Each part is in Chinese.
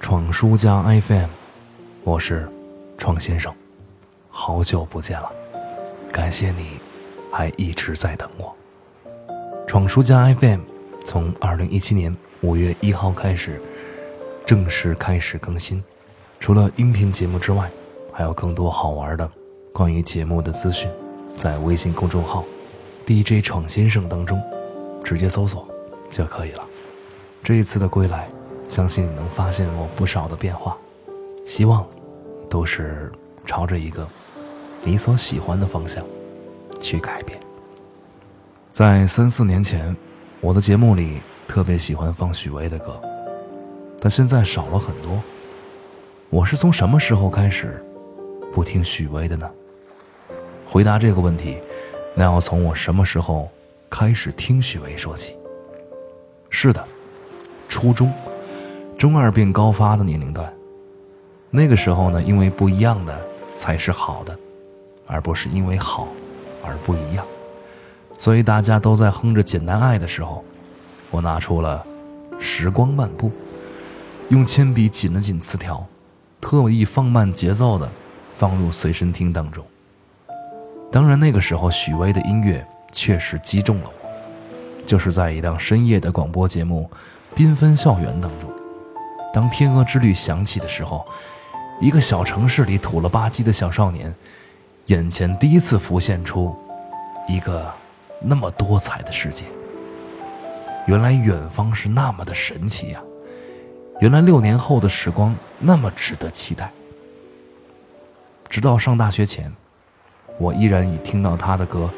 闯书家 FM》，我是闯先生，好久不见了，感谢你还一直在等我。《闯书家 FM》从二零一七年五月一号开始正式开始更新，除了音频节目之外，还有更多好玩的关于节目的资讯，在微信公众号 “DJ 闯先生”当中。直接搜索就可以了。这一次的归来，相信你能发现我不少的变化，希望都是朝着一个你所喜欢的方向去改变。在三四年前，我的节目里特别喜欢放许巍的歌，但现在少了很多。我是从什么时候开始不听许巍的呢？回答这个问题，那要从我什么时候？开始听许巍说起。是的，初中，中二病高发的年龄段。那个时候呢，因为不一样的才是好的，而不是因为好而不一样。所以大家都在哼着《简单爱》的时候，我拿出了《时光漫步》，用铅笔紧了紧词条，特意放慢节奏的放入随身听当中。当然，那个时候许巍的音乐。确实击中了我，就是在一档深夜的广播节目《缤纷校园》当中，当《天鹅之旅》响起的时候，一个小城市里土了吧唧的小少年，眼前第一次浮现出一个那么多彩的世界。原来远方是那么的神奇呀！原来六年后的时光那么值得期待。直到上大学前，我依然以听到他的歌。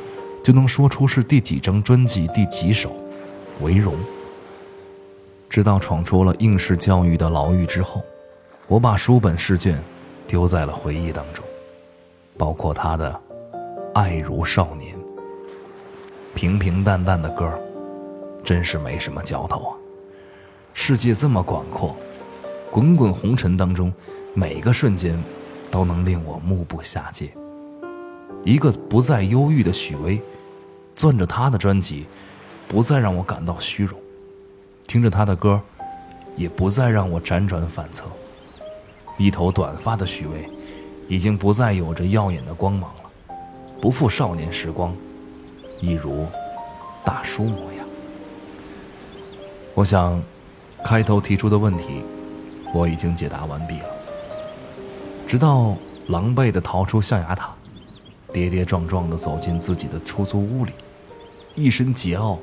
就能说出是第几张专辑第几首，为荣。直到闯出了应试教育的牢狱之后，我把书本试卷丢在了回忆当中，包括他的《爱如少年》。平平淡淡的歌，真是没什么嚼头啊。世界这么广阔，滚滚红尘当中，每个瞬间都能令我目不暇接。一个不再忧郁的许巍，攥着他的专辑，不再让我感到虚荣；听着他的歌，也不再让我辗转反侧。一头短发的许巍，已经不再有着耀眼的光芒了，不复少年时光，一如大叔模样。我想，开头提出的问题，我已经解答完毕了。直到狼狈地逃出象牙塔。跌跌撞撞地走进自己的出租屋里，一身桀骜，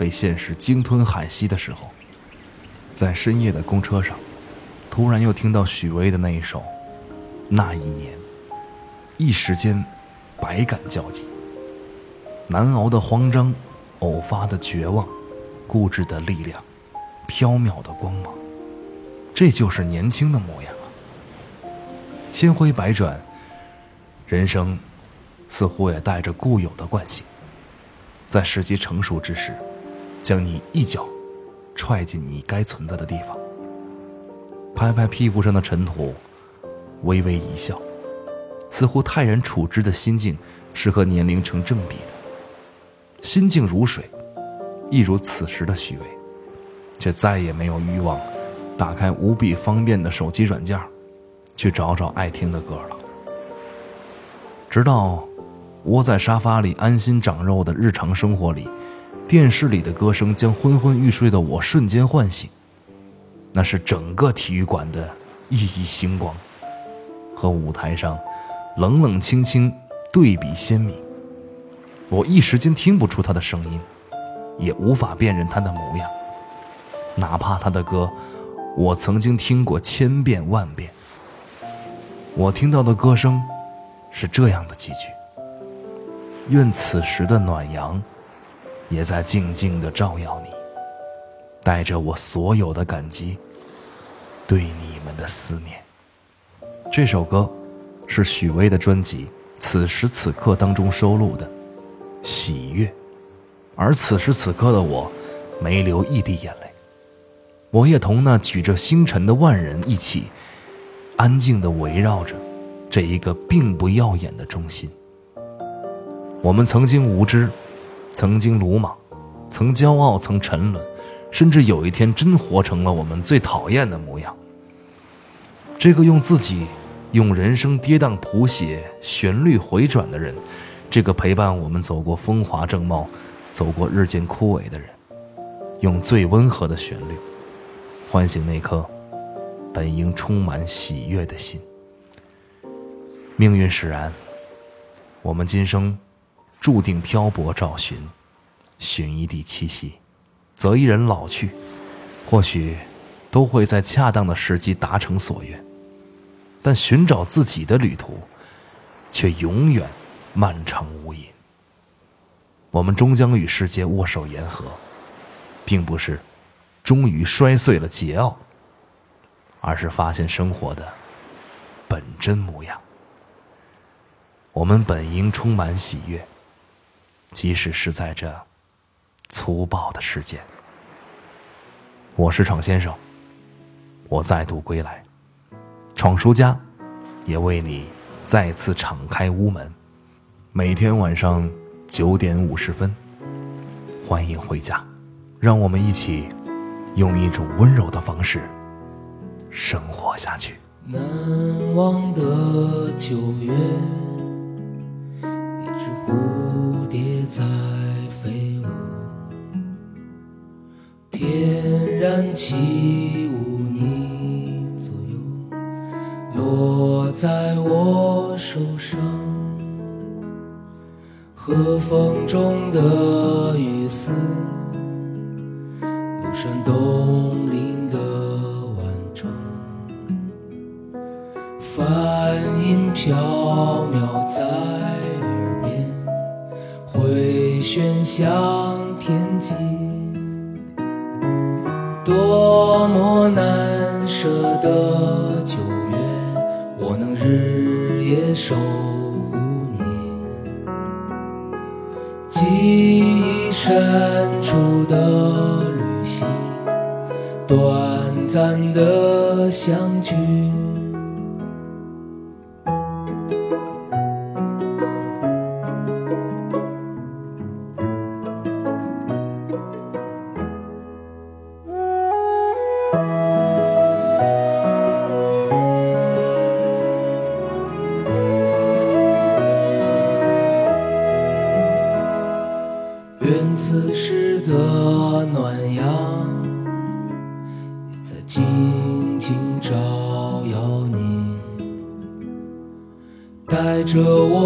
被现实鲸吞海吸的时候，在深夜的公车上，突然又听到许巍的那一首《那一年》，一时间百感交集，难熬的慌张，偶发的绝望，固执的力量，飘渺的光芒，这就是年轻的模样啊！千回百转，人生。似乎也带着固有的惯性，在时机成熟之时，将你一脚踹进你该存在的地方。拍拍屁股上的尘土，微微一笑，似乎泰然处之的心境是和年龄成正比的。心静如水，一如此时的许巍，却再也没有欲望打开无比方便的手机软件，去找找爱听的歌了。直到。窝在沙发里安心长肉的日常生活里，电视里的歌声将昏昏欲睡的我瞬间唤醒。那是整个体育馆的熠熠星光，和舞台上冷冷清清对比鲜明。我一时间听不出他的声音，也无法辨认他的模样。哪怕他的歌，我曾经听过千遍万遍。我听到的歌声，是这样的几句。愿此时的暖阳，也在静静的照耀你。带着我所有的感激，对你们的思念。这首歌是许巍的专辑《此时此刻》当中收录的《喜悦》，而此时此刻的我，没流一滴眼泪。我也同那举着星辰的万人一起，安静地围绕着这一个并不耀眼的中心。我们曾经无知，曾经鲁莽，曾骄傲，曾沉沦，甚至有一天真活成了我们最讨厌的模样。这个用自己、用人生跌宕谱写、旋律回转的人，这个陪伴我们走过风华正茂、走过日渐枯萎的人，用最温和的旋律。唤醒那颗本应充满喜悦的心。命运使然，我们今生注定漂泊找寻，寻一地栖息，择一人老去，或许都会在恰当的时机达成所愿。但寻找自己的旅途，却永远漫长无垠。我们终将与世界握手言和，并不是。终于摔碎了桀骜，而是发现生活的本真模样。我们本应充满喜悦，即使是在这粗暴的世间。我是闯先生，我再度归来，闯书家也为你再次敞开屋门。每天晚上九点五十分，欢迎回家，让我们一起。用一种温柔的方式生活下去。难忘的九月，蝴蝶在飞舞，翩然起舞，你左右，落在我手上，和风中的雨丝。庐山东林的晚钟，梵音飘渺在，喧嚣天际。多么难舍的九月，我能日夜守护你。记忆深处的旅行。短暂的相聚。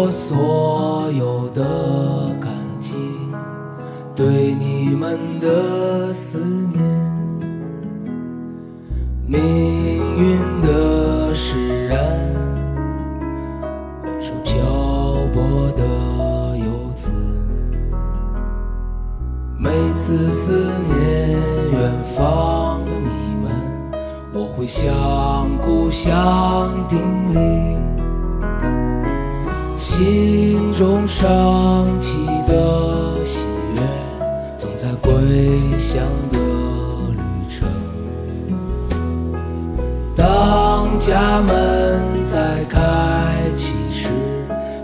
我所有的感激，对你们的思念。命运的使然，我是漂泊的游子，每次思念远方的你们。我会向故乡叮咛，心中升起的喜悦，总在归乡的旅程。当家门再开启时，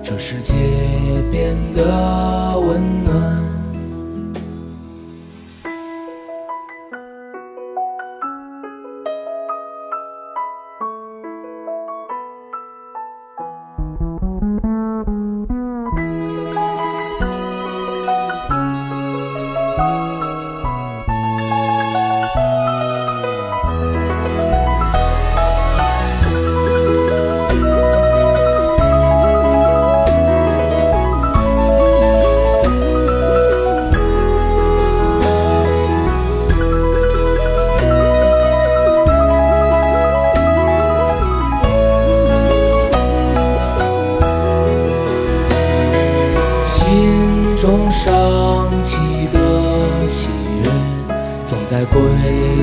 这世界变得温暖。升